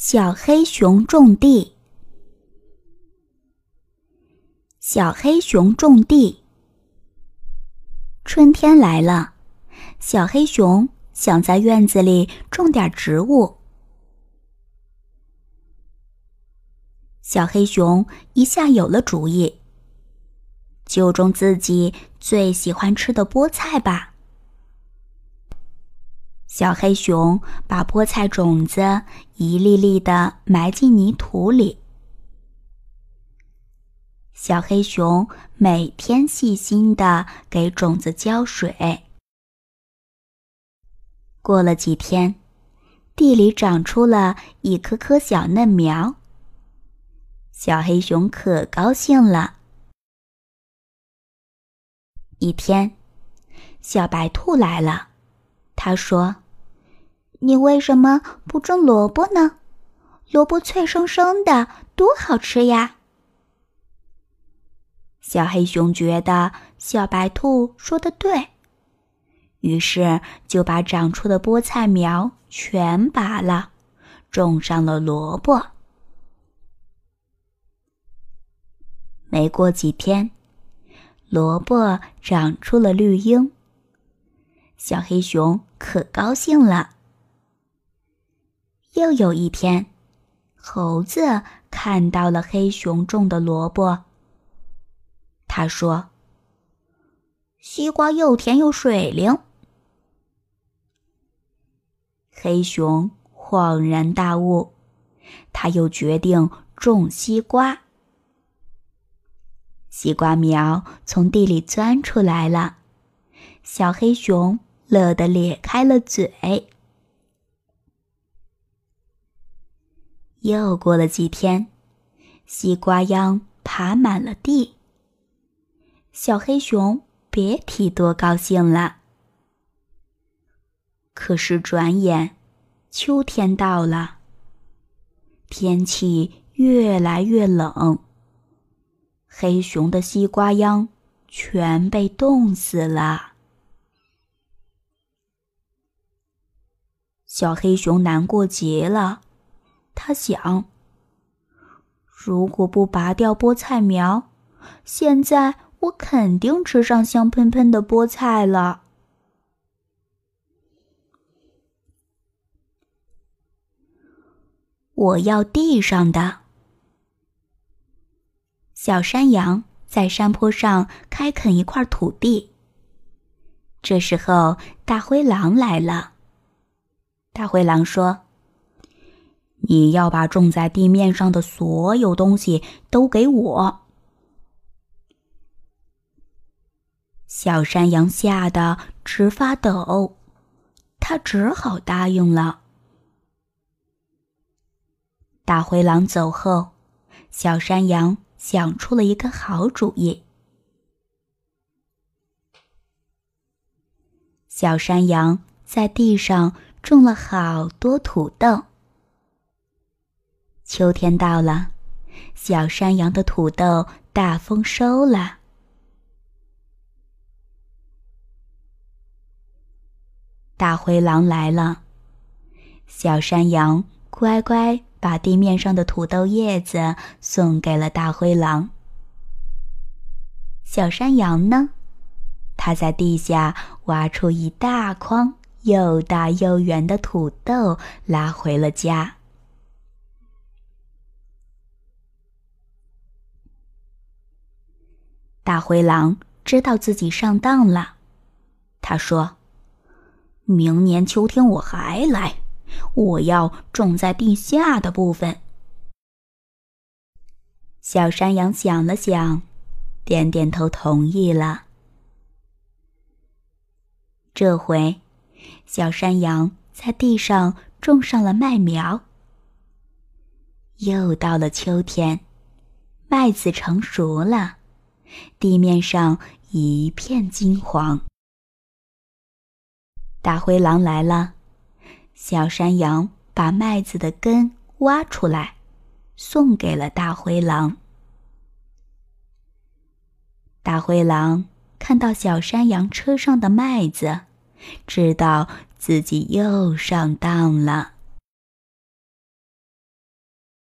小黑熊种地。小黑熊种地。春天来了，小黑熊想在院子里种点植物。小黑熊一下有了主意，就种自己最喜欢吃的菠菜吧。小黑熊把菠菜种子一粒粒的埋进泥土里。小黑熊每天细心的给种子浇水。过了几天，地里长出了一棵棵小嫩苗。小黑熊可高兴了。一天，小白兔来了。他说：“你为什么不种萝卜呢？萝卜脆生生的，多好吃呀！”小黑熊觉得小白兔说的对，于是就把长出的菠菜苗全拔了，种上了萝卜。没过几天，萝卜长出了绿荫。小黑熊可高兴了。又有一天，猴子看到了黑熊种的萝卜。他说：“西瓜又甜又水灵。”黑熊恍然大悟，他又决定种西瓜。西瓜苗从地里钻出来了，小黑熊。乐得咧开了嘴。又过了几天，西瓜秧爬满了地。小黑熊别提多高兴了。可是转眼，秋天到了，天气越来越冷，黑熊的西瓜秧全被冻死了。小黑熊难过极了，他想：如果不拔掉菠菜苗，现在我肯定吃上香喷喷的菠菜了。我要地上的。小山羊在山坡上开垦一块土地。这时候，大灰狼来了。大灰狼说：“你要把种在地面上的所有东西都给我。”小山羊吓得直发抖，他只好答应了。大灰狼走后，小山羊想出了一个好主意。小山羊在地上。种了好多土豆。秋天到了，小山羊的土豆大丰收了。大灰狼来了，小山羊乖乖把地面上的土豆叶子送给了大灰狼。小山羊呢，它在地下挖出一大筐。又大又圆的土豆拉回了家。大灰狼知道自己上当了，他说：“明年秋天我还来，我要种在地下的部分。”小山羊想了想，点点头，同意了。这回。小山羊在地上种上了麦苗。又到了秋天，麦子成熟了，地面上一片金黄。大灰狼来了，小山羊把麦子的根挖出来，送给了大灰狼。大灰狼看到小山羊车上的麦子。知道自己又上当了。